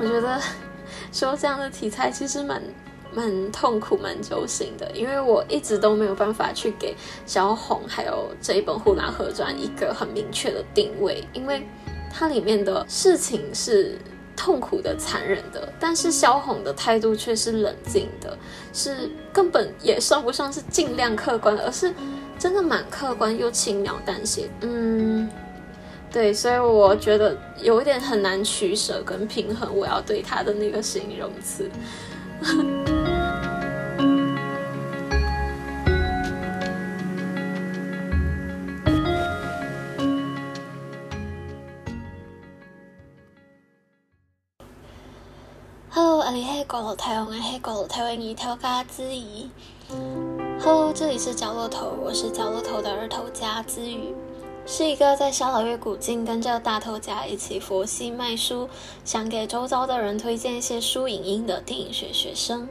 我觉得说这样的题材其实蛮蛮痛苦、蛮揪心的，因为我一直都没有办法去给小红还有这一本《呼兰河传》一个很明确的定位，因为它里面的事情是。痛苦的、残忍的，但是萧红的态度却是冷静的，是根本也算不上是尽量客观，而是真的蛮客观又轻描淡写。嗯，对，所以我觉得有一点很难取舍跟平衡，我要对他的那个形容词。你黑狗楼台湾，黑狗楼台湾一条嘎子怡。Hello，这里是角落头，我是角落头的二头家子宇，是一个在小老月古境跟着大头家一起佛系卖书，想给周遭的人推荐一些书影音的电影学学生。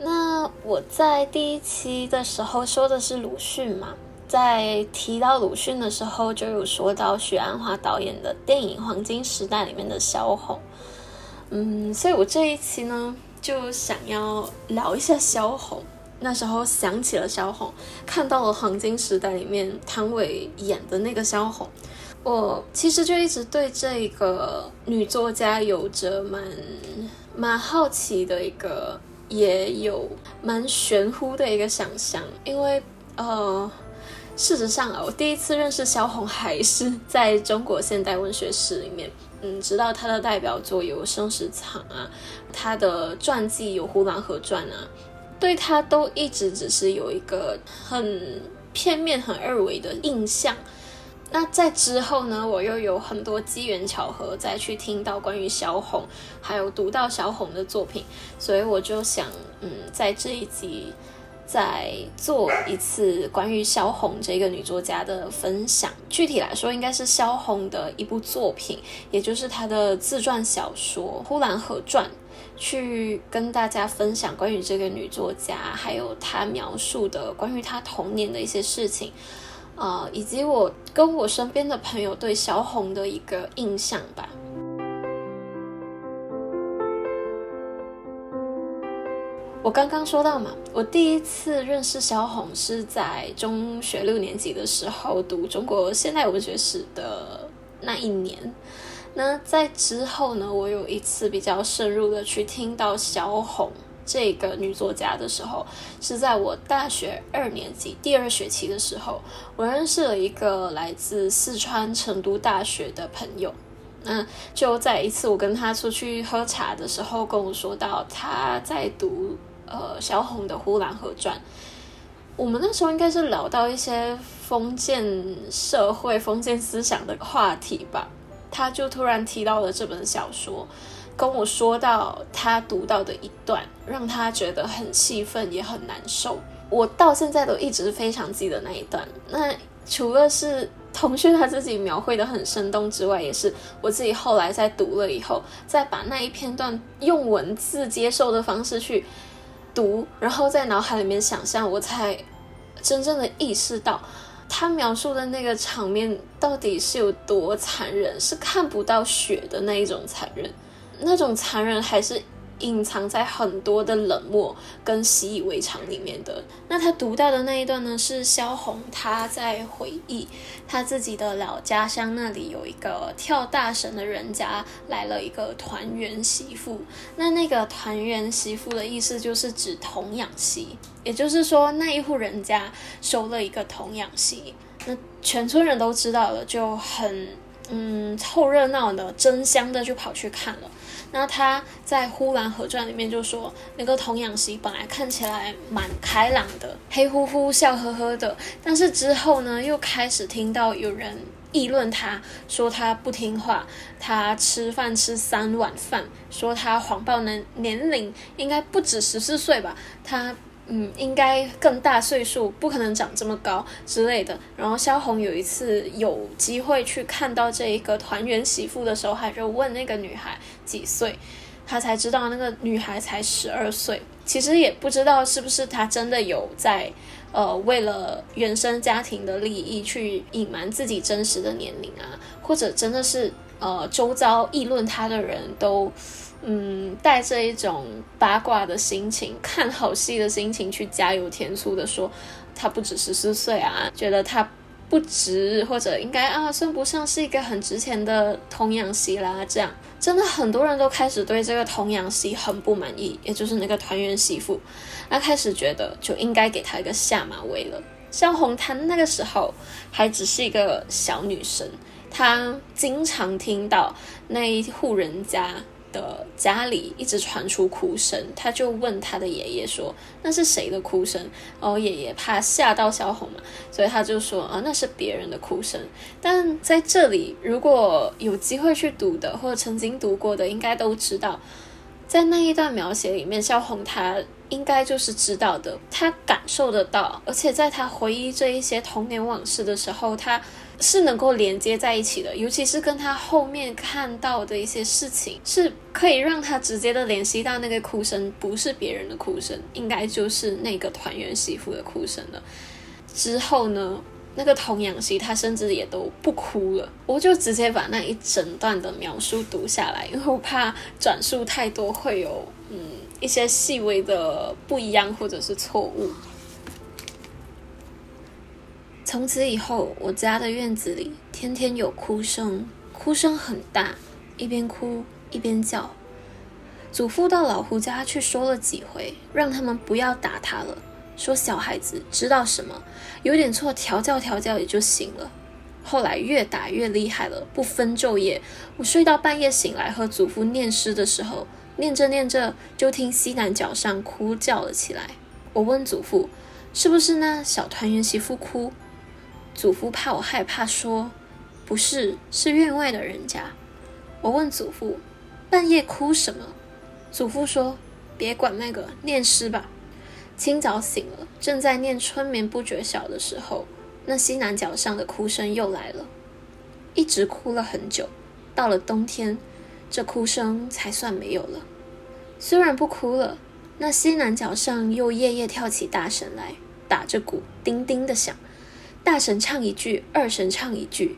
那我在第一期的时候说的是鲁迅嘛，在提到鲁迅的时候，就有说到许鞍华导演的电影《黄金时代》里面的萧红。嗯，所以我这一期呢，就想要聊一下萧红。那时候想起了萧红，看到了《黄金时代》里面汤唯演的那个萧红，我其实就一直对这个女作家有着蛮蛮好奇的一个，也有蛮玄乎的一个想象。因为呃，事实上啊，我第一次认识萧红还是在中国现代文学史里面。嗯，知道他的代表作有《生死场》啊，他的传记有《呼兰河传》啊，对他都一直只是有一个很片面、很二维的印象。那在之后呢，我又有很多机缘巧合再去听到关于小红，还有读到小红的作品，所以我就想，嗯，在这一集。再做一次关于萧红这个女作家的分享。具体来说，应该是萧红的一部作品，也就是她的自传小说《呼兰河传》，去跟大家分享关于这个女作家，还有她描述的关于她童年的一些事情，呃，以及我跟我身边的朋友对小红的一个印象吧。我刚刚说到嘛，我第一次认识萧红是在中学六年级的时候读中国现代文学史的那一年。那在之后呢，我有一次比较深入的去听到萧红这个女作家的时候，是在我大学二年级第二学期的时候，我认识了一个来自四川成都大学的朋友。那就在一次我跟他出去喝茶的时候，跟我说到他在读。呃，萧红的《呼兰河传》，我们那时候应该是聊到一些封建社会、封建思想的话题吧。他就突然提到了这本小说，跟我说到他读到的一段，让他觉得很气愤，也很难受。我到现在都一直非常记得那一段。那除了是同学他自己描绘的很生动之外，也是我自己后来在读了以后，再把那一片段用文字接受的方式去。读，然后在脑海里面想象，我才真正的意识到，他描述的那个场面到底是有多残忍，是看不到血的那一种残忍，那种残忍还是。隐藏在很多的冷漠跟习以为常里面的。那他读到的那一段呢，是萧红他在回忆他自己的老家乡那里有一个跳大神的人家来了一个团圆媳妇。那那个团圆媳妇的意思就是指童养媳，也就是说那一户人家收了一个童养媳，那全村人都知道了，就很嗯凑热闹的争相的就跑去看了。那他在《呼兰河传》里面就说，那个童养媳本来看起来蛮开朗的，黑乎乎、笑呵呵的，但是之后呢，又开始听到有人议论他，说他不听话，他吃饭吃三碗饭，说他谎报年年龄应该不止十四岁吧，他。嗯，应该更大岁数，不可能长这么高之类的。然后萧红有一次有机会去看到这一个团圆媳妇的时候，还就问那个女孩几岁，他才知道那个女孩才十二岁。其实也不知道是不是他真的有在，呃，为了原生家庭的利益去隐瞒自己真实的年龄啊，或者真的是呃周遭议论他的人都。嗯，带着一种八卦的心情，看好戏的心情去加油添醋的说，他不止十四岁啊，觉得他不值，或者应该啊，算不上是一个很值钱的童养媳啦。这样，真的很多人都开始对这个童养媳很不满意，也就是那个团圆媳妇，那开始觉得就应该给她一个下马威了。像红檀那个时候还只是一个小女生，她经常听到那一户人家。的家里一直传出哭声，他就问他的爷爷说：“那是谁的哭声？”哦，爷爷怕吓到小红嘛，所以他就说：“啊，那是别人的哭声。”但在这里，如果有机会去读的，或者曾经读过的，应该都知道，在那一段描写里面，小红她应该就是知道的，她感受得到，而且在她回忆这一些童年往事的时候，她。是能够连接在一起的，尤其是跟他后面看到的一些事情，是可以让他直接的联系到那个哭声，不是别人的哭声，应该就是那个团圆媳妇的哭声了。之后呢，那个童养媳她甚至也都不哭了，我就直接把那一整段的描述读下来，因为我怕转述太多会有嗯一些细微的不一样或者是错误。从此以后，我家的院子里天天有哭声，哭声很大，一边哭一边叫。祖父到老胡家去说了几回，让他们不要打他了，说小孩子知道什么，有点错调教调教也就行了。后来越打越厉害了，不分昼夜，我睡到半夜醒来和祖父念诗的时候，念着念着就听西南角上哭叫了起来。我问祖父，是不是那小团圆媳妇哭？祖父怕我害怕，说：“不是，是院外的人家。”我问祖父：“半夜哭什么？”祖父说：“别管那个，念诗吧。”清早醒了，正在念“春眠不觉晓”的时候，那西南角上的哭声又来了，一直哭了很久。到了冬天，这哭声才算没有了。虽然不哭了，那西南角上又夜夜跳起大神来，打着鼓，叮叮的响。大神唱一句，二神唱一句，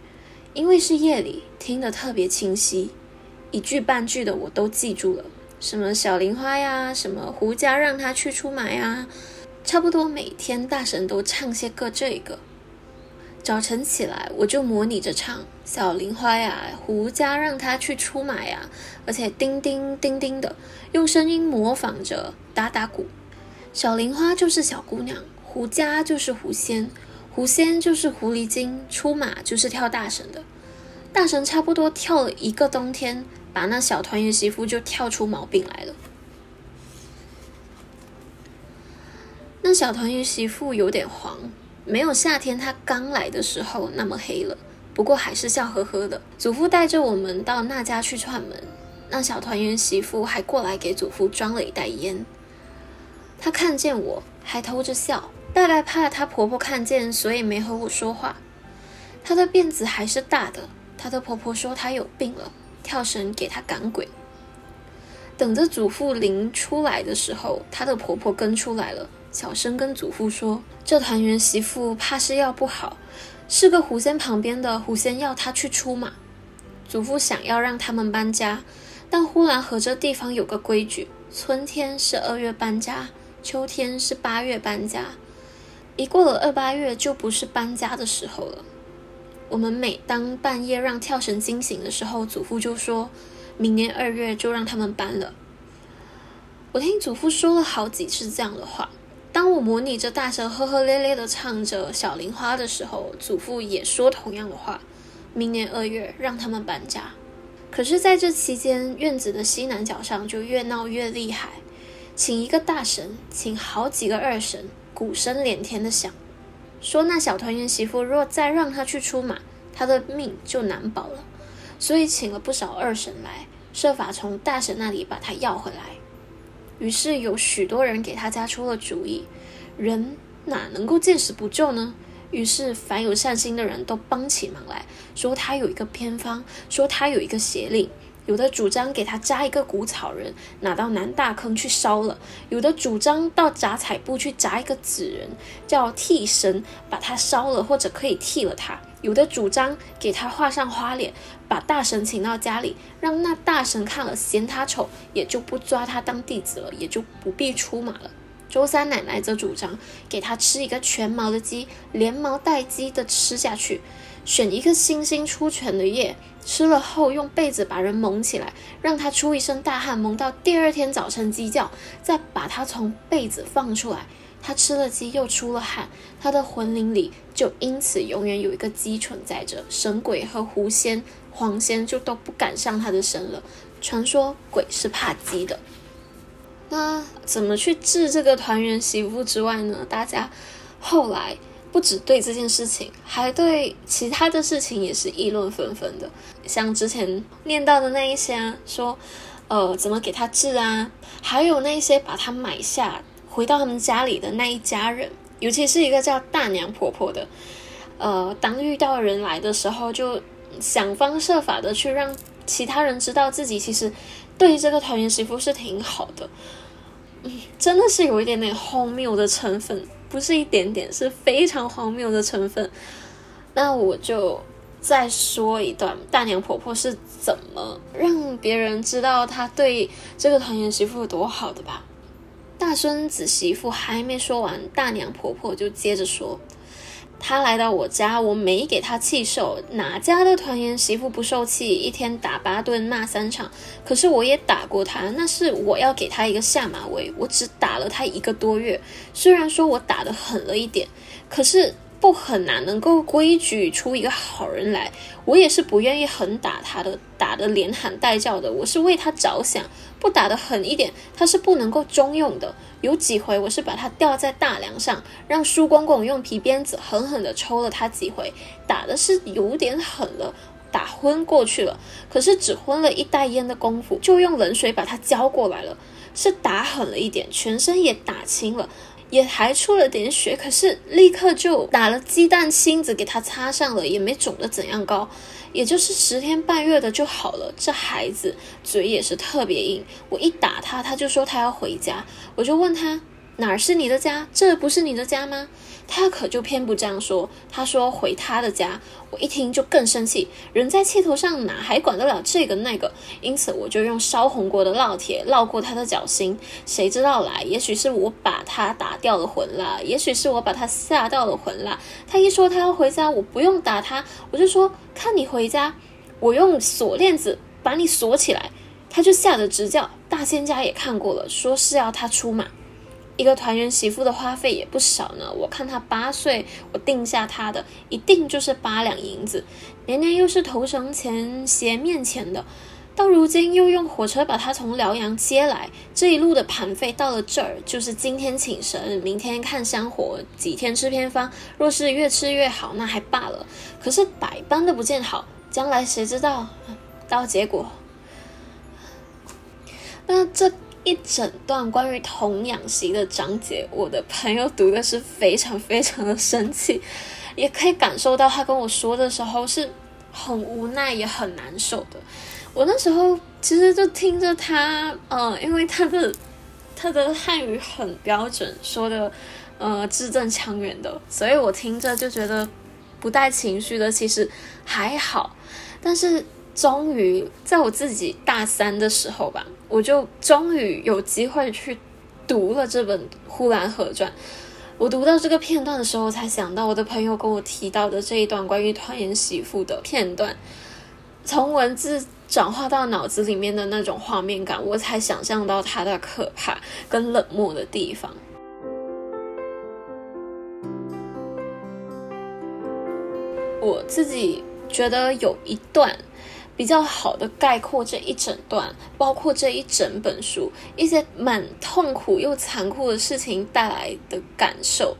因为是夜里，听得特别清晰，一句半句的我都记住了。什么小玲花呀，什么胡家让他去出马呀，差不多每天大神都唱些个这个。早晨起来，我就模拟着唱小玲花呀，胡家让他去出马呀，而且叮叮叮叮的用声音模仿着打打鼓。小玲花就是小姑娘，胡家就是狐仙。狐仙就是狐狸精，出马就是跳大神的。大神差不多跳了一个冬天，把那小团圆媳妇就跳出毛病来了。那小团圆媳妇有点黄，没有夏天她刚来的时候那么黑了。不过还是笑呵呵的。祖父带着我们到那家去串门，那小团圆媳妇还过来给祖父装了一袋烟。她看见我还偷着笑。大概怕她婆婆看见，所以没和我说话。她的辫子还是大的。她的婆婆说她有病了，跳绳给她赶鬼。等着祖父临出来的时候，她的婆婆跟出来了，小声跟祖父说：“这团圆媳妇怕是要不好，是个狐仙旁边的狐仙要她去出马。”祖父想要让他们搬家，但忽然和这地方有个规矩：春天是二月搬家，秋天是八月搬家。一过了二八月，就不是搬家的时候了。我们每当半夜让跳绳惊醒的时候，祖父就说：“明年二月就让他们搬了。”我听祖父说了好几次这样的话。当我模拟着大声呵呵咧咧的唱着《小玲花》的时候，祖父也说同样的话：“明年二月让他们搬家。”可是，在这期间，院子的西南角上就越闹越厉害，请一个大神，请好几个二神。鼓声连天的响，说那小团圆媳妇若再让他去出马，他的命就难保了。所以请了不少二神来，设法从大神那里把他要回来。于是有许多人给他家出了主意，人哪能够见死不救呢？于是凡有善心的人都帮起忙来，说他有一个偏方，说他有一个邪令，有的主张给他扎一个谷草人，拿到南大坑去烧了；有的主张到杂彩部去扎一个纸人，叫替神，把他烧了，或者可以替了他；有的主张给他画上花脸，把大神请到家里，让那大神看了嫌他丑，也就不抓他当弟子了，也就不必出马了。周三奶奶则主张给他吃一个全毛的鸡，连毛带鸡的吃下去。选一个星星出泉的夜，吃了后用被子把人蒙起来，让他出一身大汗，蒙到第二天早晨鸡叫，再把他从被子放出来。他吃了鸡又出了汗，他的魂灵里就因此永远有一个鸡存在着。神鬼和狐仙、黄仙就都不敢上他的身了。传说鬼是怕鸡的。那怎么去治这个团圆媳妇之外呢？大家后来。不只对这件事情，还对其他的事情也是议论纷纷的。像之前念到的那一些，啊说，呃，怎么给他治啊？还有那些把他买下回到他们家里的那一家人，尤其是一个叫大娘婆婆的，呃，当遇到人来的时候，就想方设法的去让其他人知道自己其实对这个团圆媳妇是挺好的。嗯，真的是有一点点荒谬的成分。不是一点点，是非常荒谬的成分。那我就再说一段大娘婆婆是怎么让别人知道她对这个团圆媳妇有多好的吧。大孙子媳妇还没说完，大娘婆婆就接着说。他来到我家，我没给他气受。哪家的团圆媳妇不受气？一天打八顿，骂三场。可是我也打过他，那是我要给他一个下马威。我只打了他一个多月，虽然说我打的狠了一点，可是。不狠哪能够规矩出一个好人来，我也是不愿意狠打他的，打的连喊带叫的。我是为他着想，不打得狠一点，它是不能够中用的。有几回我是把它吊在大梁上，让叔公公用皮鞭子狠狠地抽了它几回，打的是有点狠了，打昏过去了。可是只昏了一袋烟的功夫，就用冷水把它浇过来了，是打狠了一点，全身也打青了。也还出了点血，可是立刻就打了鸡蛋清子给他擦上了，也没肿得怎样高，也就是十天半月的就好了。这孩子嘴也是特别硬，我一打他，他就说他要回家，我就问他。哪儿是你的家？这不是你的家吗？他可就偏不这样说。他说回他的家。我一听就更生气。人在气头上，哪还管得了这个那个？因此我就用烧红过的烙铁烙过他的脚心。谁知道来？也许是我把他打掉了魂了，也许是我把他吓掉了魂了。他一说他要回家，我不用打他，我就说看你回家，我用锁链子把你锁起来。他就吓得直叫。大仙家也看过了，说是要他出马。一个团圆媳妇的花费也不少呢。我看她八岁，我定下她的一定就是八两银子，年年又是头绳钱、鞋面钱的。到如今又用火车把她从辽阳接来，这一路的盘费到了这儿，就是今天请神，明天看香火，几天吃偏方。若是越吃越好，那还罢了。可是百般的不见好，将来谁知道？到结果，那这。一整段关于童养媳的章节，我的朋友读的是非常非常的生气，也可以感受到他跟我说的时候是很无奈也很难受的。我那时候其实就听着他，呃，因为他的他的汉语很标准，说的呃字正腔圆的，所以我听着就觉得不带情绪的，其实还好。但是终于在我自己大三的时候吧。我就终于有机会去读了这本《呼兰河传》。我读到这个片段的时候，才想到我的朋友跟我提到的这一段关于团圆媳妇的片段。从文字转化到脑子里面的那种画面感，我才想象到它的可怕跟冷漠的地方。我自己觉得有一段。比较好的概括这一整段，包括这一整本书一些蛮痛苦又残酷的事情带来的感受。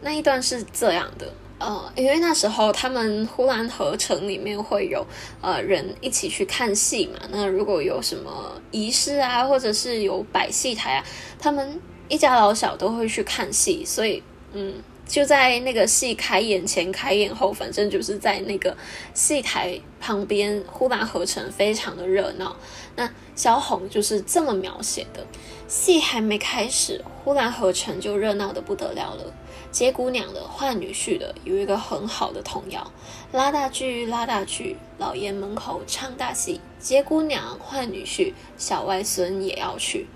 那一段是这样的，呃，因为那时候他们呼兰河城里面会有呃人一起去看戏嘛。那如果有什么仪式啊，或者是有摆戏台啊，他们一家老小都会去看戏。所以，嗯，就在那个戏开演前、开演后，反正就是在那个戏台旁边，呼兰河城非常的热闹。那萧红就是这么描写的：戏还没开始，呼兰河城就热闹的不得了了。接姑娘的、换女婿的，有一个很好的童谣：拉大锯，拉大锯，老爷门口唱大戏。接姑娘，换女婿，小外孙也要去。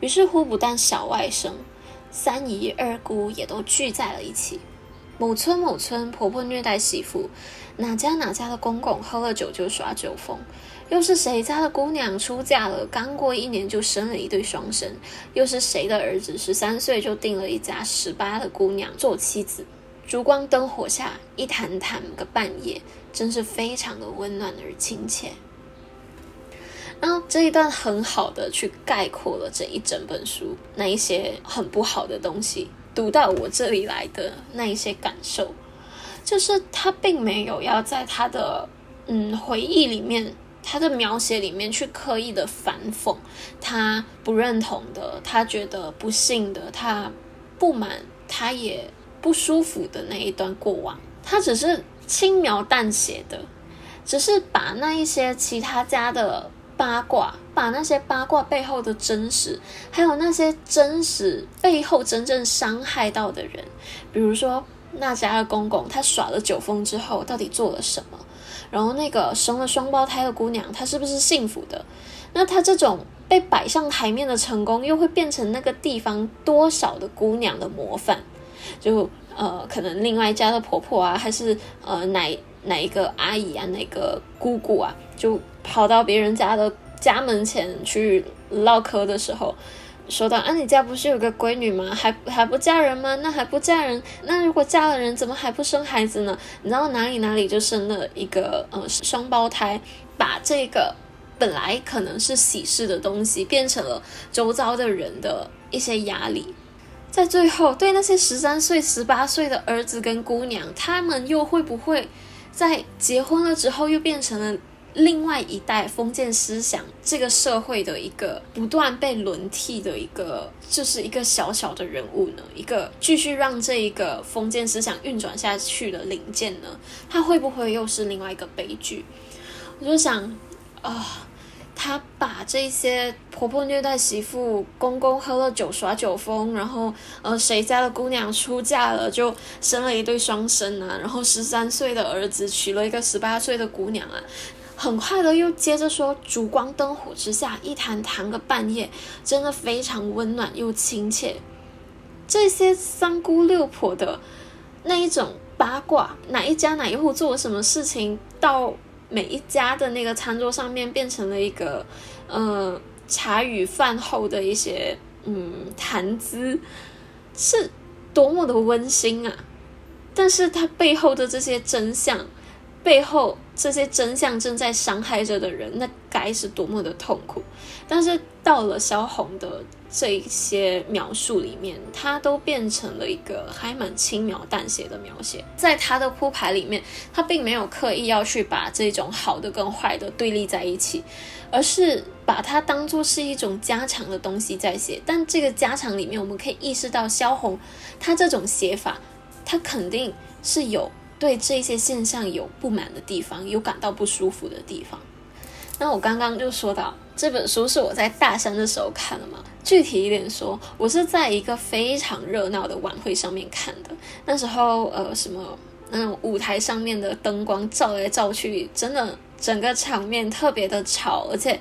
于是乎，不但小外甥。三姨二姑也都聚在了一起。某村某村婆婆虐待媳妇，哪家哪家的公公喝了酒就耍酒疯，又是谁家的姑娘出嫁了，刚过一年就生了一对双生，又是谁的儿子十三岁就定了一家十八的姑娘做妻子。烛光灯火下，一谈谈个半夜，真是非常的温暖而亲切。然后这一段很好的去概括了这一整本书那一些很不好的东西，读到我这里来的那一些感受，就是他并没有要在他的嗯回忆里面，他的描写里面去刻意的反讽他不认同的，他觉得不幸的，他不满，他也不舒服的那一段过往，他只是轻描淡写的，只是把那一些其他家的。八卦，把那些八卦背后的真实，还有那些真实背后真正伤害到的人，比如说那家的公公，他耍了酒疯之后到底做了什么？然后那个生了双胞胎的姑娘，她是不是幸福的？那她这种被摆上台面的成功，又会变成那个地方多少的姑娘的模范？就呃，可能另外一家的婆婆啊，还是呃哪哪一个阿姨啊，哪个姑姑啊，就。跑到别人家的家门前去唠嗑的时候，说到：“啊，你家不是有个闺女吗？还还不嫁人吗？那还不嫁人？那如果嫁了人，怎么还不生孩子呢？你知道哪里哪里就生了一个呃双胞胎，把这个本来可能是喜事的东西，变成了周遭的人的一些压力。在最后，对那些十三岁、十八岁的儿子跟姑娘，他们又会不会在结婚了之后又变成了？”另外一代封建思想，这个社会的一个不断被轮替的一个，就是一个小小的人物呢，一个继续让这一个封建思想运转下去的零件呢，他会不会又是另外一个悲剧？我就想，啊，他把这些婆婆虐待媳妇，公公喝了酒耍酒疯，然后呃，谁家的姑娘出嫁了就生了一对双生啊，然后十三岁的儿子娶了一个十八岁的姑娘啊。很快的，又接着说：“烛光灯火之下，一谈谈个半夜，真的非常温暖又亲切。”这些三姑六婆的那一种八卦，哪一家哪一户做了什么事情，到每一家的那个餐桌上面，变成了一个呃茶余饭后的一些嗯谈资，是多么的温馨啊！但是它背后的这些真相。背后这些真相正在伤害着的人，那该是多么的痛苦！但是到了萧红的这一些描述里面，它都变成了一个还蛮轻描淡写的描写。在他的铺排里面，他并没有刻意要去把这种好的跟坏的对立在一起，而是把它当做是一种家常的东西在写。但这个家常里面，我们可以意识到萧红他这种写法，他肯定是有。对这些现象有不满的地方，有感到不舒服的地方。那我刚刚就说到这本书是我在大三的时候看的嘛。具体一点说，我是在一个非常热闹的晚会上面看的。那时候，呃，什么，那种，舞台上面的灯光照来照去，真的整个场面特别的吵，而且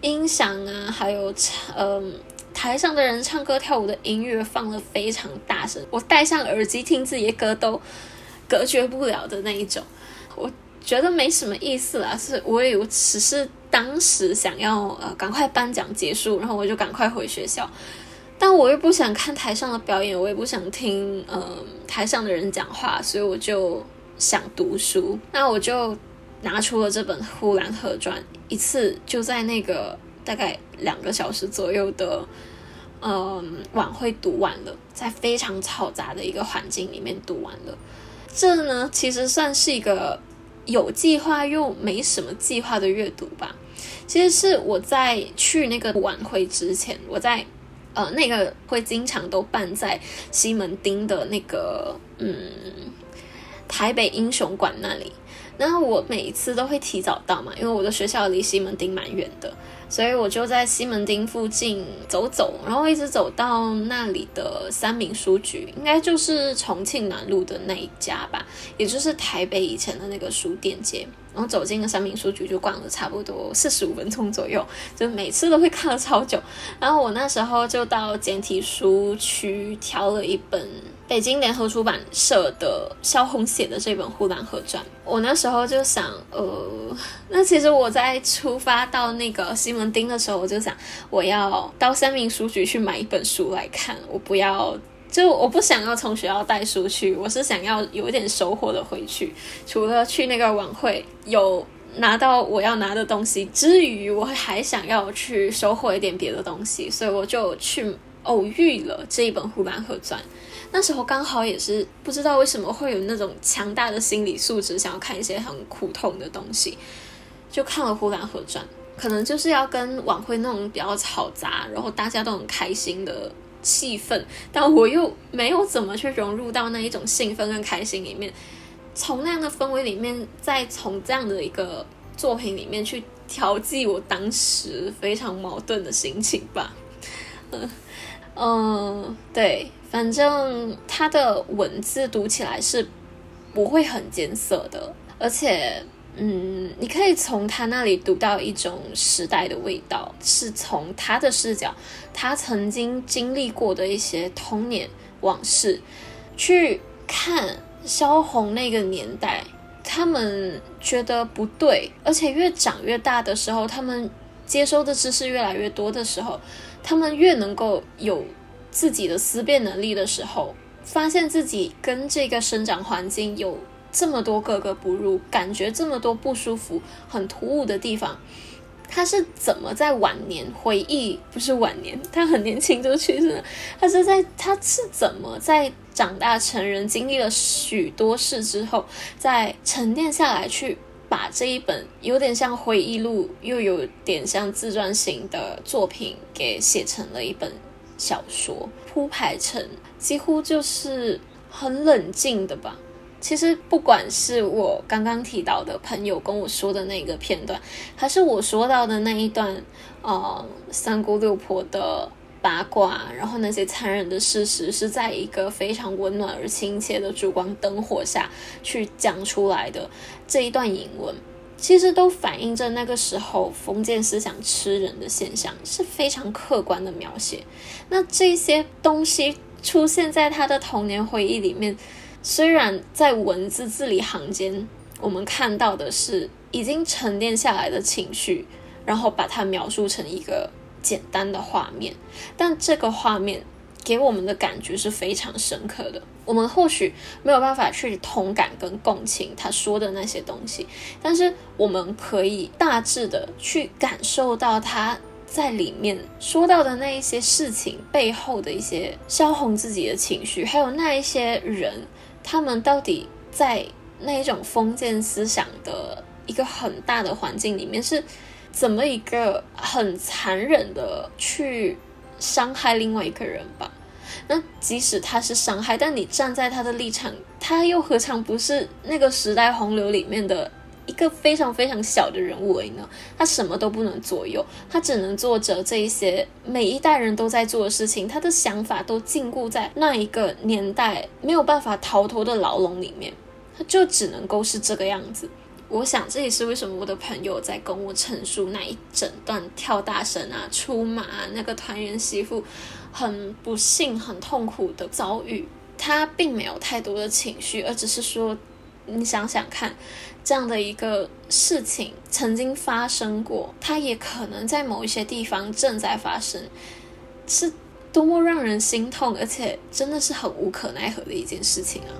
音响啊，还有嗯，台上的人唱歌跳舞的音乐放的非常大声，我戴上耳机听自己的歌都。隔绝不了的那一种，我觉得没什么意思啦。是我也只是当时想要呃赶快颁奖结束，然后我就赶快回学校。但我又不想看台上的表演，我也不想听呃台上的人讲话，所以我就想读书。那我就拿出了这本《呼兰河传》，一次就在那个大概两个小时左右的嗯晚会读完了，在非常嘈杂的一个环境里面读完了。这呢，其实算是一个有计划又没什么计划的阅读吧。其实是我在去那个晚会之前，我在呃，那个会经常都办在西门町的那个嗯台北英雄馆那里。然后我每一次都会提早到嘛，因为我的学校离西门町蛮远的，所以我就在西门町附近走走，然后一直走到那里的三民书局，应该就是重庆南路的那一家吧，也就是台北以前的那个书店街。然后走进了三民书局，就逛了差不多四十五分钟左右，就每次都会看了超久。然后我那时候就到简体书区挑了一本。北京联合出版社的萧红写的这本《呼兰河传》，我那时候就想，呃，那其实我在出发到那个西门町的时候，我就想，我要到三明书局去买一本书来看，我不要，就我不想要从学校带书去，我是想要有一点收获的回去。除了去那个晚会有拿到我要拿的东西之余，我还想要去收获一点别的东西，所以我就去偶遇了这一本《呼兰河传》。那时候刚好也是不知道为什么会有那种强大的心理素质，想要看一些很苦痛的东西，就看了《呼兰河传》，可能就是要跟晚会那种比较嘈杂，然后大家都很开心的气氛，但我又没有怎么去融入到那一种兴奋跟开心里面，从那样的氛围里面，再从这样的一个作品里面去调剂我当时非常矛盾的心情吧。嗯嗯，对。反正它的文字读起来是不会很艰涩的，而且，嗯，你可以从他那里读到一种时代的味道，是从他的视角，他曾经经历过的一些童年往事，去看萧红那个年代，他们觉得不对，而且越长越大的时候，他们接收的知识越来越多的时候，他们越能够有。自己的思辨能力的时候，发现自己跟这个生长环境有这么多格格不入，感觉这么多不舒服、很突兀的地方，他是怎么在晚年回忆？不是晚年，他很年轻就去世了。他是在他是怎么在长大成人、经历了许多事之后，再沉淀下来，去把这一本有点像回忆录，又有点像自传型的作品给写成了一本。小说铺排成几乎就是很冷静的吧。其实不管是我刚刚提到的朋友跟我说的那个片段，还是我说到的那一段，呃，三姑六婆的八卦，然后那些残忍的事实，是在一个非常温暖而亲切的烛光灯火下去讲出来的这一段引文。其实都反映着那个时候封建思想吃人的现象，是非常客观的描写。那这些东西出现在他的童年回忆里面，虽然在文字字里行间，我们看到的是已经沉淀下来的情绪，然后把它描述成一个简单的画面，但这个画面。给我们的感觉是非常深刻的。我们或许没有办法去同感跟共情他说的那些东西，但是我们可以大致的去感受到他在里面说到的那一些事情背后的一些萧红自己的情绪，还有那一些人，他们到底在那一种封建思想的一个很大的环境里面是怎么一个很残忍的去伤害另外一个人吧。那即使他是伤害，但你站在他的立场，他又何尝不是那个时代洪流里面的一个非常非常小的人物而已呢？他什么都不能左右，他只能做着这一些每一代人都在做的事情，他的想法都禁锢在那一个年代没有办法逃脱的牢笼里面，他就只能够是这个样子。我想这也是为什么我的朋友在跟我陈述那一整段跳大神啊、出马、那个团圆媳妇。很不幸、很痛苦的遭遇，他并没有太多的情绪，而只是说，你想想看，这样的一个事情曾经发生过，它也可能在某一些地方正在发生，是多么让人心痛，而且真的是很无可奈何的一件事情啊！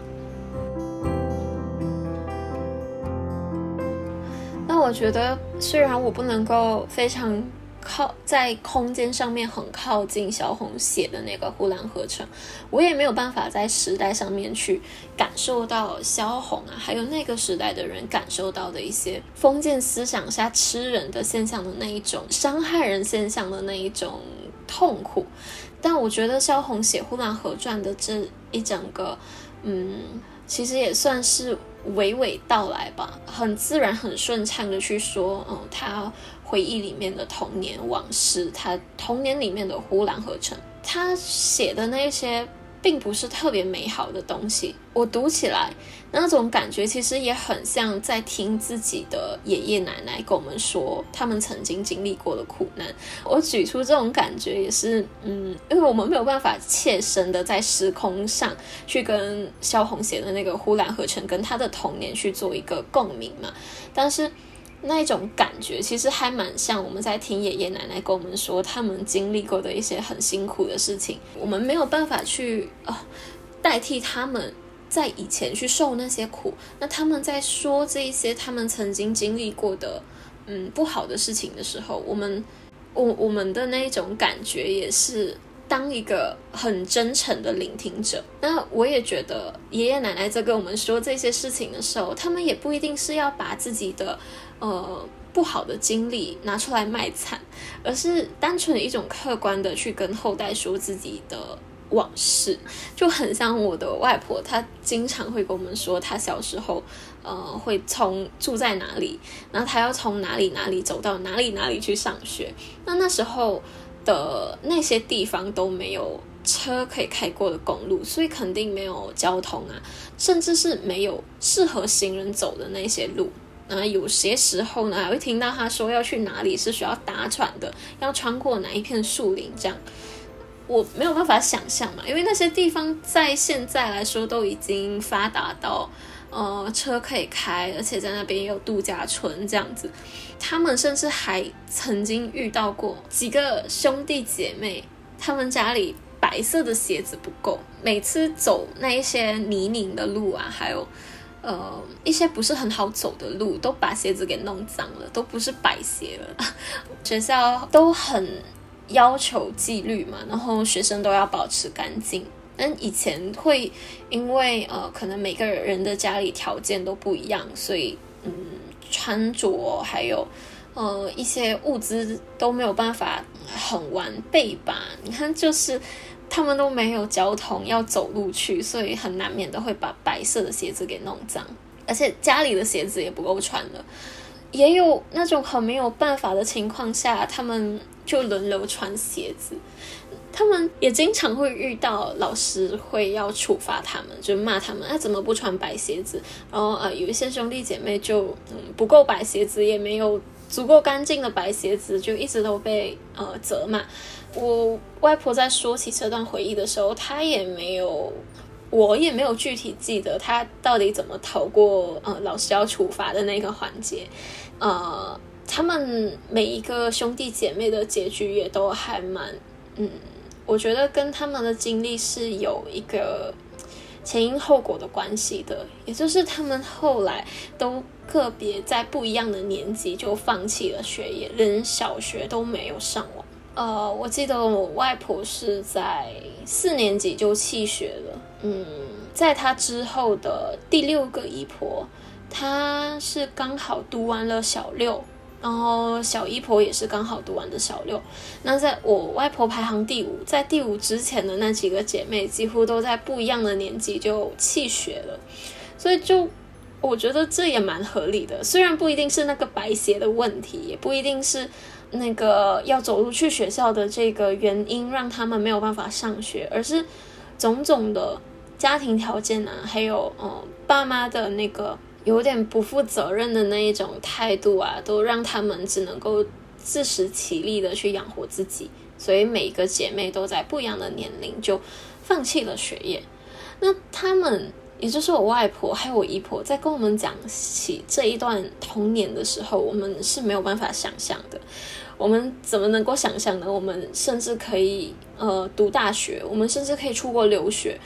那我觉得，虽然我不能够非常。靠在空间上面很靠近萧红写的那个《呼兰河传》，我也没有办法在时代上面去感受到萧红啊，还有那个时代的人感受到的一些封建思想下吃人的现象的那一种伤害人现象的那一种痛苦。但我觉得萧红写《呼兰河传》的这一整个，嗯，其实也算是娓娓道来吧，很自然、很顺畅的去说，嗯，他回忆里面的童年往事，他童年里面的呼兰河城，他写的那些。并不是特别美好的东西，我读起来那种感觉其实也很像在听自己的爷爷奶奶跟我们说他们曾经经历过的苦难。我举出这种感觉也是，嗯，因为我们没有办法切身的在时空上去跟萧红写的那个《呼兰河城》跟他的童年去做一个共鸣嘛，但是。那一种感觉其实还蛮像我们在听爷爷奶奶跟我们说他们经历过的一些很辛苦的事情，我们没有办法去呃代替他们在以前去受那些苦。那他们在说这一些他们曾经经历过的嗯不好的事情的时候，我们我我们的那一种感觉也是当一个很真诚的聆听者。那我也觉得爷爷奶奶在跟我们说这些事情的时候，他们也不一定是要把自己的。呃，不好的经历拿出来卖惨，而是单纯的一种客观的去跟后代说自己的往事，就很像我的外婆，她经常会跟我们说，她小时候，呃，会从住在哪里，然后她要从哪里哪里走到哪里哪里去上学，那那时候的那些地方都没有车可以开过的公路，所以肯定没有交通啊，甚至是没有适合行人走的那些路。有些时候呢，还会听到他说要去哪里是需要搭船的，要穿过哪一片树林，这样我没有办法想象嘛，因为那些地方在现在来说都已经发达到，呃，车可以开，而且在那边也有度假村这样子。他们甚至还曾经遇到过几个兄弟姐妹，他们家里白色的鞋子不够，每次走那一些泥泞的路啊，还有。呃，一些不是很好走的路，都把鞋子给弄脏了，都不是白鞋了。学校都很要求纪律嘛，然后学生都要保持干净。但以前会因为呃，可能每个人的家里条件都不一样，所以嗯，穿着还有呃一些物资都没有办法很完备吧。你看，就是。他们都没有交通，要走路去，所以很难免的会把白色的鞋子给弄脏，而且家里的鞋子也不够穿了。也有那种很没有办法的情况下，他们就轮流穿鞋子。他们也经常会遇到老师会要处罚他们，就骂他们啊怎么不穿白鞋子？然后呃有一些兄弟姐妹就嗯不够白鞋子，也没有足够干净的白鞋子，就一直都被呃责骂。我外婆在说起这段回忆的时候，她也没有，我也没有具体记得她到底怎么逃过呃老师要处罚的那个环节。呃，他们每一个兄弟姐妹的结局也都还蛮，嗯，我觉得跟他们的经历是有一个前因后果的关系的，也就是他们后来都个别在不一样的年纪就放弃了学业，连小学都没有上完。呃，我记得我外婆是在四年级就弃学了。嗯，在她之后的第六个姨婆，她是刚好读完了小六，然后小姨婆也是刚好读完的小六。那在我外婆排行第五，在第五之前的那几个姐妹，几乎都在不一样的年纪就弃学了。所以就我觉得这也蛮合理的，虽然不一定是那个白鞋的问题，也不一定是。那个要走路去学校的这个原因，让他们没有办法上学，而是种种的家庭条件啊，还有呃爸妈的那个有点不负责任的那一种态度啊，都让他们只能够自食其力的去养活自己。所以每个姐妹都在不一样的年龄就放弃了学业。那他们，也就是我外婆还有我姨婆，在跟我们讲起这一段童年的时候，我们是没有办法想象的。我们怎么能够想象呢？我们甚至可以呃读大学，我们甚至可以出国留学。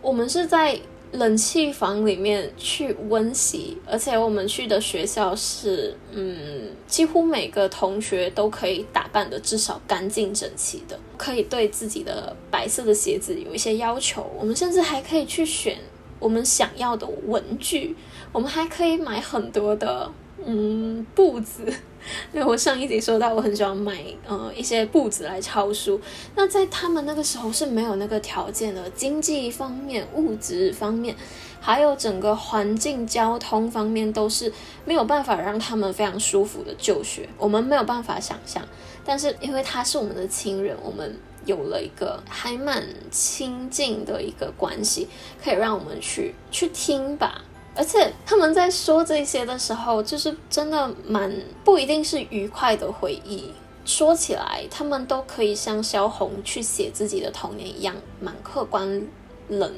我们是在冷气房里面去温习，而且我们去的学校是嗯，几乎每个同学都可以打扮的至少干净整齐的，可以对自己的白色的鞋子有一些要求。我们甚至还可以去选我们想要的文具。我们还可以买很多的嗯布子。因为我上一集说到，我很喜欢买呃一些布子来抄书。那在他们那个时候是没有那个条件的，经济方面、物质方面，还有整个环境、交通方面，都是没有办法让他们非常舒服的就学。我们没有办法想象，但是因为他是我们的亲人，我们有了一个还蛮亲近的一个关系，可以让我们去去听吧。而且他们在说这些的时候，就是真的蛮不一定是愉快的回忆。说起来，他们都可以像萧红去写自己的童年一样，蛮客观冷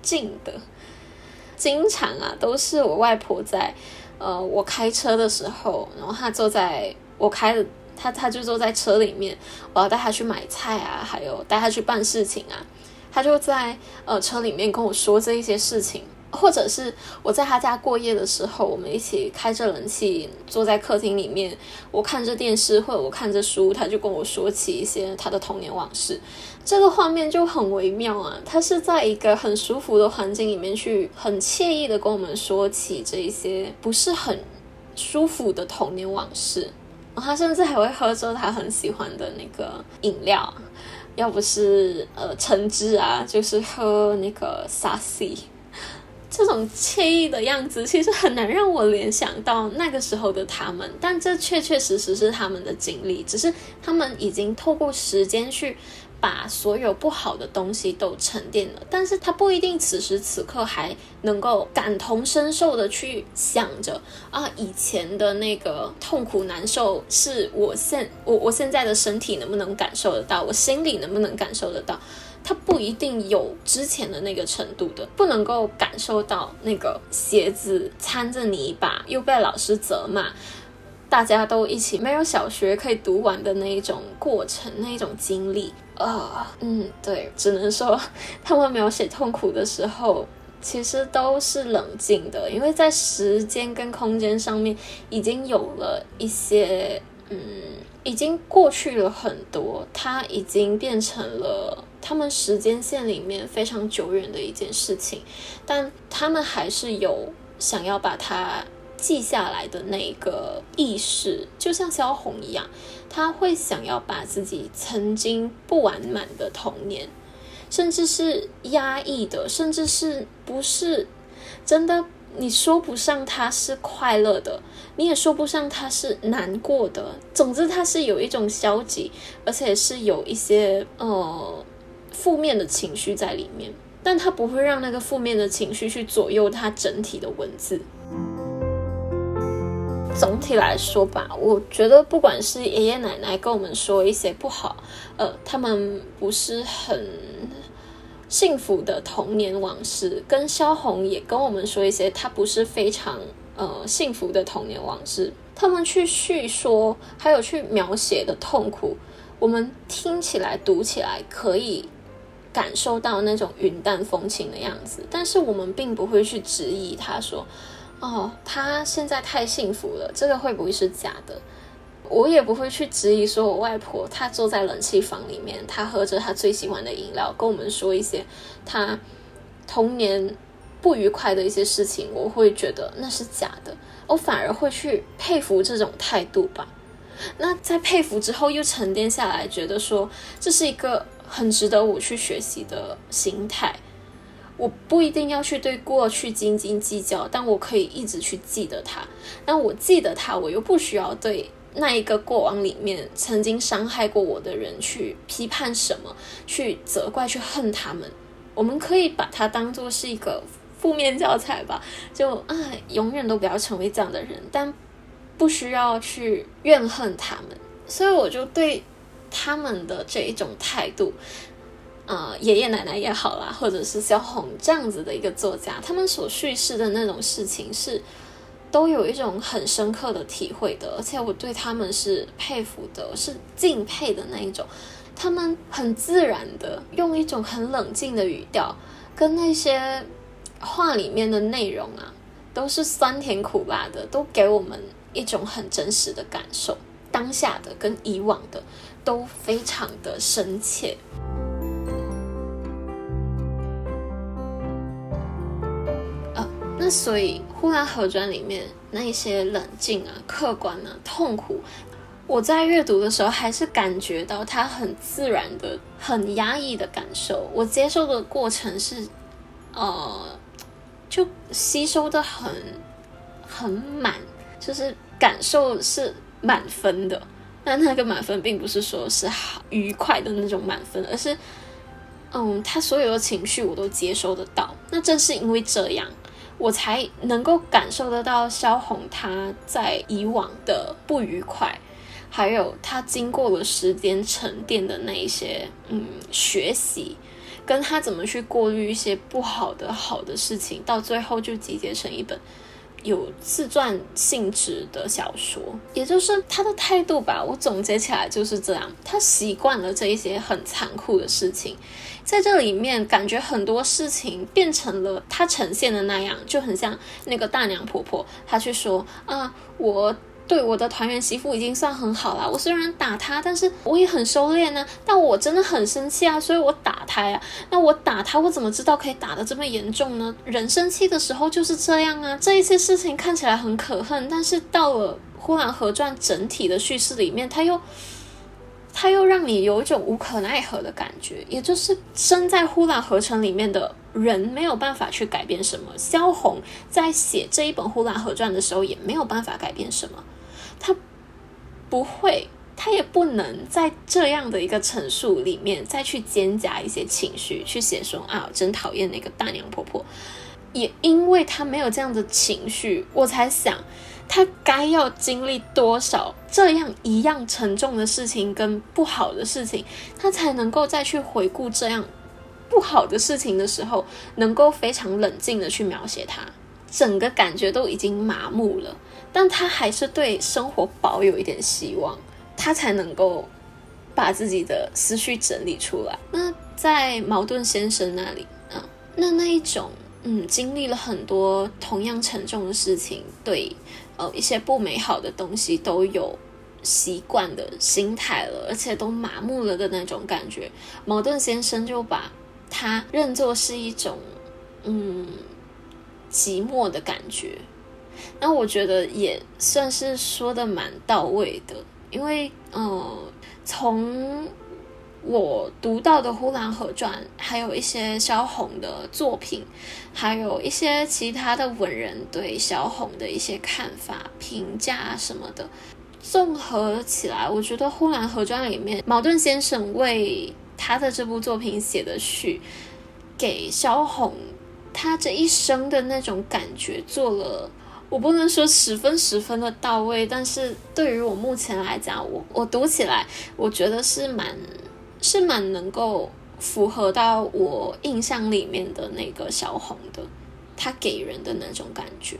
静的。经常啊，都是我外婆在，呃，我开车的时候，然后她坐在我开的，他他就坐在车里面，我要带他去买菜啊，还有带他去办事情啊，他就在呃车里面跟我说这一些事情。或者是我在他家过夜的时候，我们一起开着冷气，坐在客厅里面，我看着电视或者我看着书，他就跟我说起一些他的童年往事，这个画面就很微妙啊。他是在一个很舒服的环境里面去，很惬意的跟我们说起这一些不是很舒服的童年往事。他甚至还会喝着他很喜欢的那个饮料，要不是呃橙汁啊，就是喝那个沙西。这种惬意的样子，其实很难让我联想到那个时候的他们，但这确确实实是他们的经历，只是他们已经透过时间去把所有不好的东西都沉淀了，但是他不一定此时此刻还能够感同身受的去想着啊，以前的那个痛苦难受，是我现我我现在的身体能不能感受得到，我心里能不能感受得到。他不一定有之前的那个程度的，不能够感受到那个鞋子掺着泥巴又被老师责骂，大家都一起没有小学可以读完的那一种过程，那一种经历啊，嗯，对，只能说他们描写痛苦的时候，其实都是冷静的，因为在时间跟空间上面已经有了一些，嗯，已经过去了很多，它已经变成了。他们时间线里面非常久远的一件事情，但他们还是有想要把它记下来的那个意识，就像萧红一样，他会想要把自己曾经不完满的童年，甚至是压抑的，甚至是不是真的，你说不上他是快乐的，你也说不上他是难过的，总之他是有一种消极，而且是有一些呃。负面的情绪在里面，但他不会让那个负面的情绪去左右他整体的文字。总体来说吧，我觉得不管是爷爷奶奶跟我们说一些不好，呃，他们不是很幸福的童年往事，跟萧红也跟我们说一些他不是非常呃幸福的童年往事，他们去叙说还有去描写的痛苦，我们听起来读起来可以。感受到那种云淡风轻的样子，但是我们并不会去质疑他说：“哦，他现在太幸福了，这个会不会是假的？”我也不会去质疑说，我外婆她坐在冷气房里面，她喝着她最喜欢的饮料，跟我们说一些她童年不愉快的一些事情，我会觉得那是假的。我反而会去佩服这种态度吧。那在佩服之后，又沉淀下来，觉得说这是一个。很值得我去学习的心态，我不一定要去对过去斤斤计较，但我可以一直去记得他。那我记得他，我又不需要对那一个过往里面曾经伤害过我的人去批判什么，去责怪，去恨他们。我们可以把它当做是一个负面教材吧，就啊，永远都不要成为这样的人，但不需要去怨恨他们。所以我就对。他们的这一种态度，呃，爷爷奶奶也好啦，或者是萧红这样子的一个作家，他们所叙事的那种事情是都有一种很深刻的体会的，而且我对他们是佩服的，是敬佩的那一种。他们很自然的用一种很冷静的语调，跟那些话里面的内容啊，都是酸甜苦辣的，都给我们一种很真实的感受，当下的跟以往的。都非常的深切。那所以《呼兰河传》里面那一些冷静啊、客观啊、痛苦，我在阅读的时候还是感觉到他很自然的、很压抑的感受。我接受的过程是，呃，就吸收的很很满，就是感受是满分的。但那个满分并不是说是好愉快的那种满分，而是，嗯，他所有的情绪我都接收得到。那正是因为这样。我才能够感受得到萧红她在以往的不愉快，还有她经过了时间沉淀的那一些嗯学习，跟她怎么去过滤一些不好的好的事情，到最后就集结成一本。有自传性质的小说，也就是他的态度吧。我总结起来就是这样。他习惯了这一些很残酷的事情，在这里面感觉很多事情变成了他呈现的那样，就很像那个大娘婆婆，她去说啊，我。对我的团圆媳妇已经算很好了。我虽然打她，但是我也很收敛呢。但我真的很生气啊，所以我打她呀。那我打她，我怎么知道可以打得这么严重呢？人生气的时候就是这样啊。这一些事情看起来很可恨，但是到了《呼兰河传》整体的叙事里面，他又他又让你有一种无可奈何的感觉。也就是身在呼兰河城里面的人没有办法去改变什么。萧红在写这一本《呼兰河传》的时候也没有办法改变什么。他不会，他也不能在这样的一个陈述里面再去兼夹一些情绪，去写说啊，真讨厌那个大娘婆婆。也因为他没有这样的情绪，我才想他该要经历多少这样一样沉重的事情跟不好的事情，他才能够再去回顾这样不好的事情的时候，能够非常冷静的去描写它。整个感觉都已经麻木了。但他还是对生活保有一点希望，他才能够把自己的思绪整理出来。那在矛盾先生那里啊，那那一种嗯，经历了很多同样沉重的事情，对呃一些不美好的东西都有习惯的心态了，而且都麻木了的那种感觉，矛盾先生就把他认作是一种嗯寂寞的感觉。那我觉得也算是说的蛮到位的，因为呃，从我读到的《呼兰河传》，还有一些萧红的作品，还有一些其他的文人对萧红的一些看法、评价什么的，综合起来，我觉得《呼兰河传》里面茅盾先生为他的这部作品写的序，给萧红他这一生的那种感觉做了。我不能说十分十分的到位，但是对于我目前来讲，我我读起来，我觉得是蛮是蛮能够符合到我印象里面的那个小红的，他给人的那种感觉。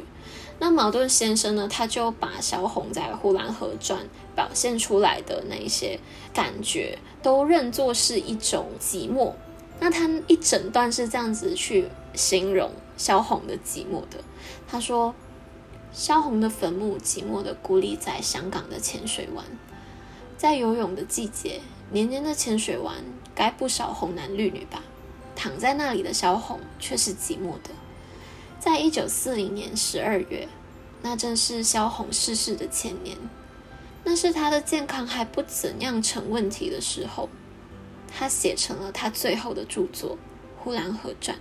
那矛盾先生呢，他就把小红在《呼兰河传》表现出来的那些感觉，都认作是一种寂寞。那他一整段是这样子去形容小红的寂寞的，他说。萧红的坟墓寂寞地孤立在香港的浅水湾，在游泳的季节，年年的浅水湾该不少红男绿女吧？躺在那里的萧红却是寂寞的。在一九四零年十二月，那正是萧红逝世的前年，那是他的健康还不怎样成问题的时候，他写成了他最后的著作《呼兰河传》。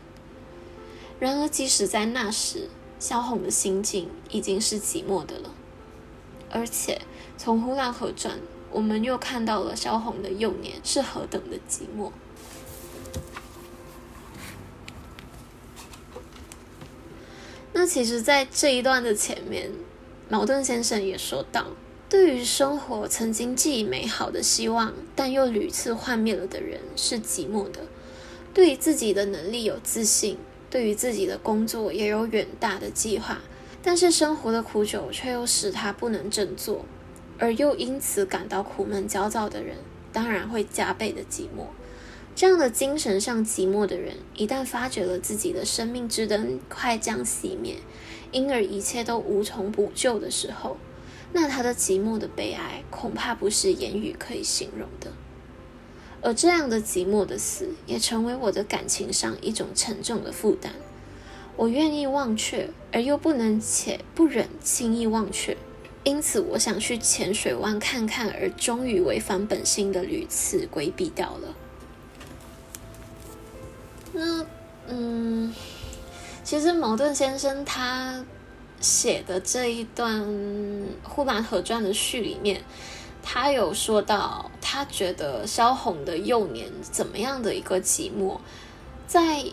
然而，即使在那时，萧红的心境已经是寂寞的了，而且从《呼兰河传》，我们又看到了萧红的幼年是何等的寂寞。那其实，在这一段的前面，茅盾先生也说到，对于生活曾经寄以美好的希望，但又屡次幻灭了的人是寂寞的；对于自己的能力有自信。对于自己的工作也有远大的计划，但是生活的苦酒却又使他不能振作，而又因此感到苦闷焦躁的人，当然会加倍的寂寞。这样的精神上寂寞的人，一旦发觉了自己的生命之灯快将熄灭，因而一切都无从补救的时候，那他的寂寞的悲哀，恐怕不是言语可以形容的。而这样的寂寞的死，也成为我的感情上一种沉重的负担。我愿意忘却，而又不能且不忍轻易忘却。因此，我想去浅水湾看看，而终于违反本心的屡次规避掉了。那，嗯，其实茅盾先生他写的这一段《呼兰河传》的序里面，他有说到，他觉得萧红的幼年怎么样的一个寂寞，在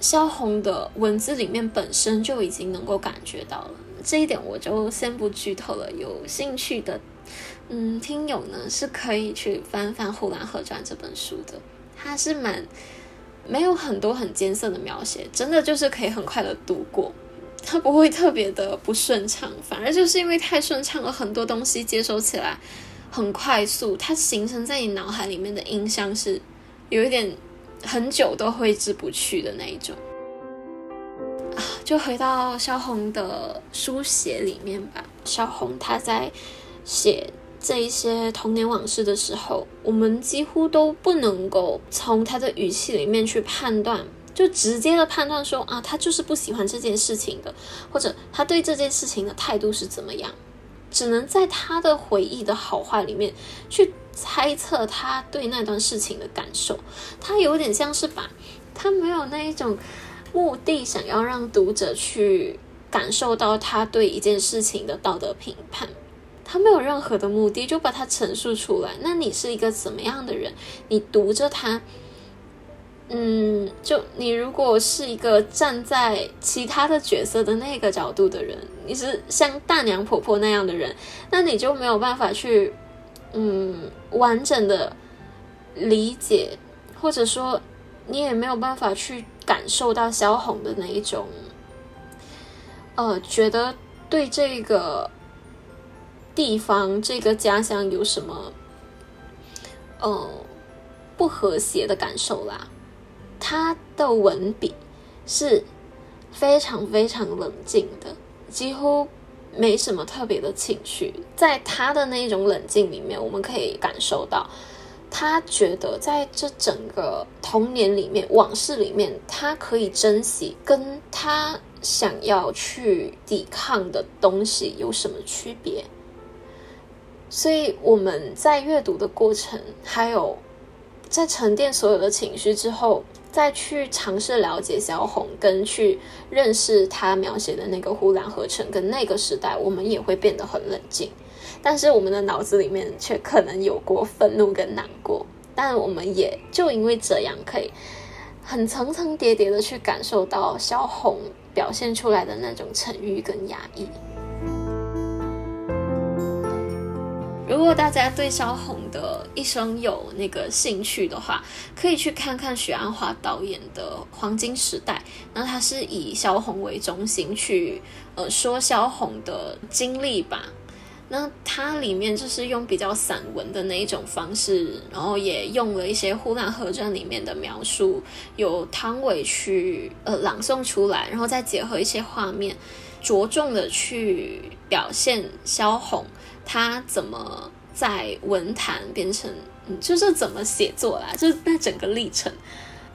萧红的文字里面本身就已经能够感觉到了。这一点我就先不剧透了。有兴趣的，嗯，听友呢是可以去翻翻《呼兰河传》这本书的。它是蛮没有很多很艰涩的描写，真的就是可以很快的度过。它不会特别的不顺畅，反而就是因为太顺畅了，很多东西接收起来很快速，它形成在你脑海里面的印象是有一点很久都挥之不去的那一种。啊就回到萧红的书写里面吧。萧红他在写这一些童年往事的时候，我们几乎都不能够从他的语气里面去判断，就直接的判断说啊，他就是不喜欢这件事情的，或者他对这件事情的态度是怎么样，只能在他的回忆的好坏里面去猜测他对那段事情的感受。他有点像是把他没有那一种。目的想要让读者去感受到他对一件事情的道德评判，他没有任何的目的，就把它陈述出来。那你是一个怎么样的人？你读着他，嗯，就你如果是一个站在其他的角色的那个角度的人，你是像大娘婆婆那样的人，那你就没有办法去，嗯，完整的理解，或者说你也没有办法去。感受到萧红的那一种，呃，觉得对这个地方、这个家乡有什么，呃，不和谐的感受啦。他的文笔是非常非常冷静的，几乎没什么特别的情绪。在他的那种冷静里面，我们可以感受到。他觉得在这整个童年里面、往事里面，他可以珍惜，跟他想要去抵抗的东西有什么区别？所以我们在阅读的过程，还有在沉淀所有的情绪之后，再去尝试了解萧红，跟去认识他描写的那个呼兰河城跟那个时代，我们也会变得很冷静。但是我们的脑子里面却可能有过愤怒跟难过，但我们也就因为这样，可以很层层叠叠的去感受到萧红表现出来的那种沉郁跟压抑。如果大家对萧红的一生有那个兴趣的话，可以去看看许鞍华导演的《黄金时代》，那他是以萧红为中心去呃说萧红的经历吧。那它里面就是用比较散文的那一种方式，然后也用了一些《呼兰河传》里面的描述，有汤唯去呃朗诵出来，然后再结合一些画面，着重的去表现萧红他怎么在文坛变成，就是怎么写作啦，就是那整个历程。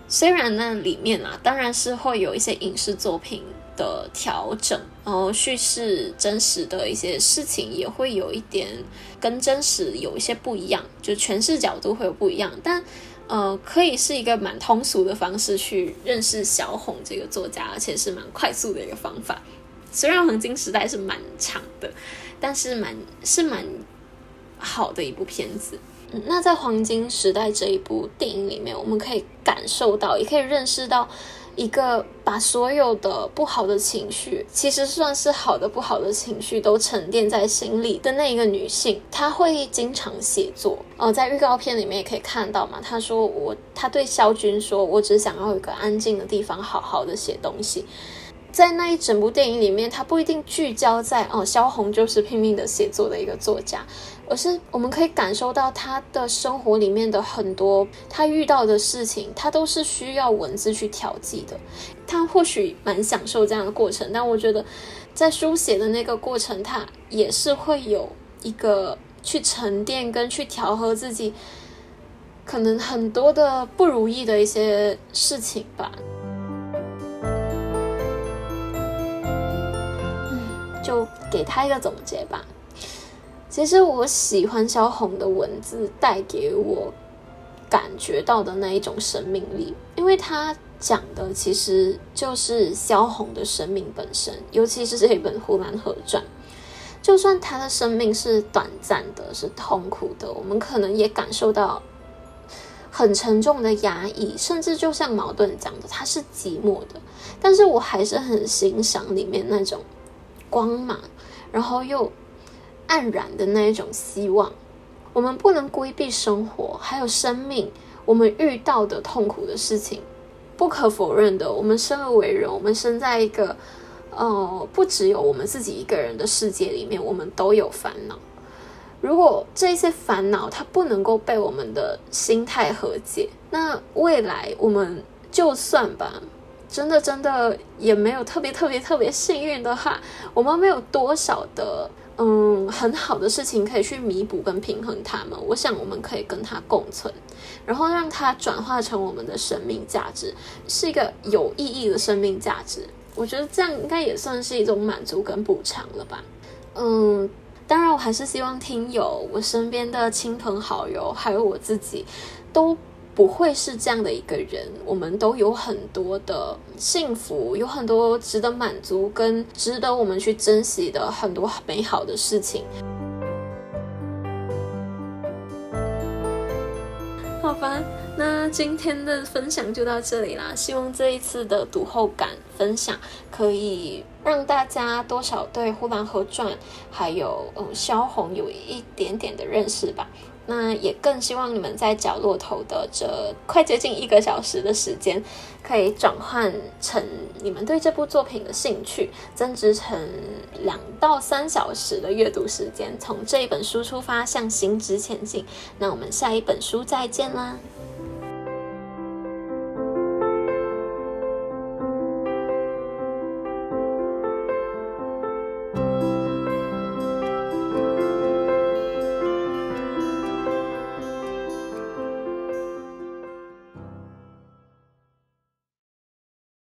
虽然那里面啊，当然是会有一些影视作品。的调整，然后叙事真实的一些事情也会有一点跟真实有一些不一样，就诠释角度会有不一样，但呃，可以是一个蛮通俗的方式去认识小红这个作家，而且是蛮快速的一个方法。虽然黄金时代是蛮长的，但是蛮是蛮好的一部片子。那在黄金时代这一部电影里面，我们可以感受到，也可以认识到。一个把所有的不好的情绪，其实算是好的不好的情绪都沉淀在心里的那一个女性，她会经常写作。呃，在预告片里面也可以看到嘛，她说我，她对萧军说，我只想要一个安静的地方，好好的写东西。在那一整部电影里面，他不一定聚焦在哦，萧红就是拼命的写作的一个作家，而是我们可以感受到他的生活里面的很多他遇到的事情，他都是需要文字去调剂的。他或许蛮享受这样的过程，但我觉得在书写的那个过程，他也是会有一个去沉淀跟去调和自己可能很多的不如意的一些事情吧。就给他一个总结吧。其实我喜欢萧红的文字带给我感觉到的那一种生命力，因为他讲的其实就是萧红的生命本身，尤其是这一本《呼兰河传》。就算他的生命是短暂的，是痛苦的，我们可能也感受到很沉重的压抑，甚至就像矛盾讲的，他是寂寞的。但是我还是很欣赏里面那种光芒，然后又黯然的那一种希望。我们不能规避生活，还有生命，我们遇到的痛苦的事情，不可否认的。我们生而为人，我们生在一个。哦，不只有我们自己一个人的世界里面，我们都有烦恼。如果这些烦恼它不能够被我们的心态和解，那未来我们就算吧，真的真的也没有特别特别特别幸运的话，我们没有多少的嗯很好的事情可以去弥补跟平衡它们。我想我们可以跟它共存，然后让它转化成我们的生命价值，是一个有意义的生命价值。我觉得这样应该也算是一种满足跟补偿了吧。嗯，当然，我还是希望听友、我身边的亲朋好友，还有我自己，都不会是这样的一个人。我们都有很多的幸福，有很多值得满足跟值得我们去珍惜的很多美好的事情。好吧。那今天的分享就到这里啦，希望这一次的读后感分享可以让大家多少对《呼兰河传》还有嗯萧红有一点点的认识吧。那也更希望你们在角落头的这快接近一个小时的时间，可以转换成你们对这部作品的兴趣，增值成两到三小时的阅读时间，从这一本书出发，向行之前进。那我们下一本书再见啦！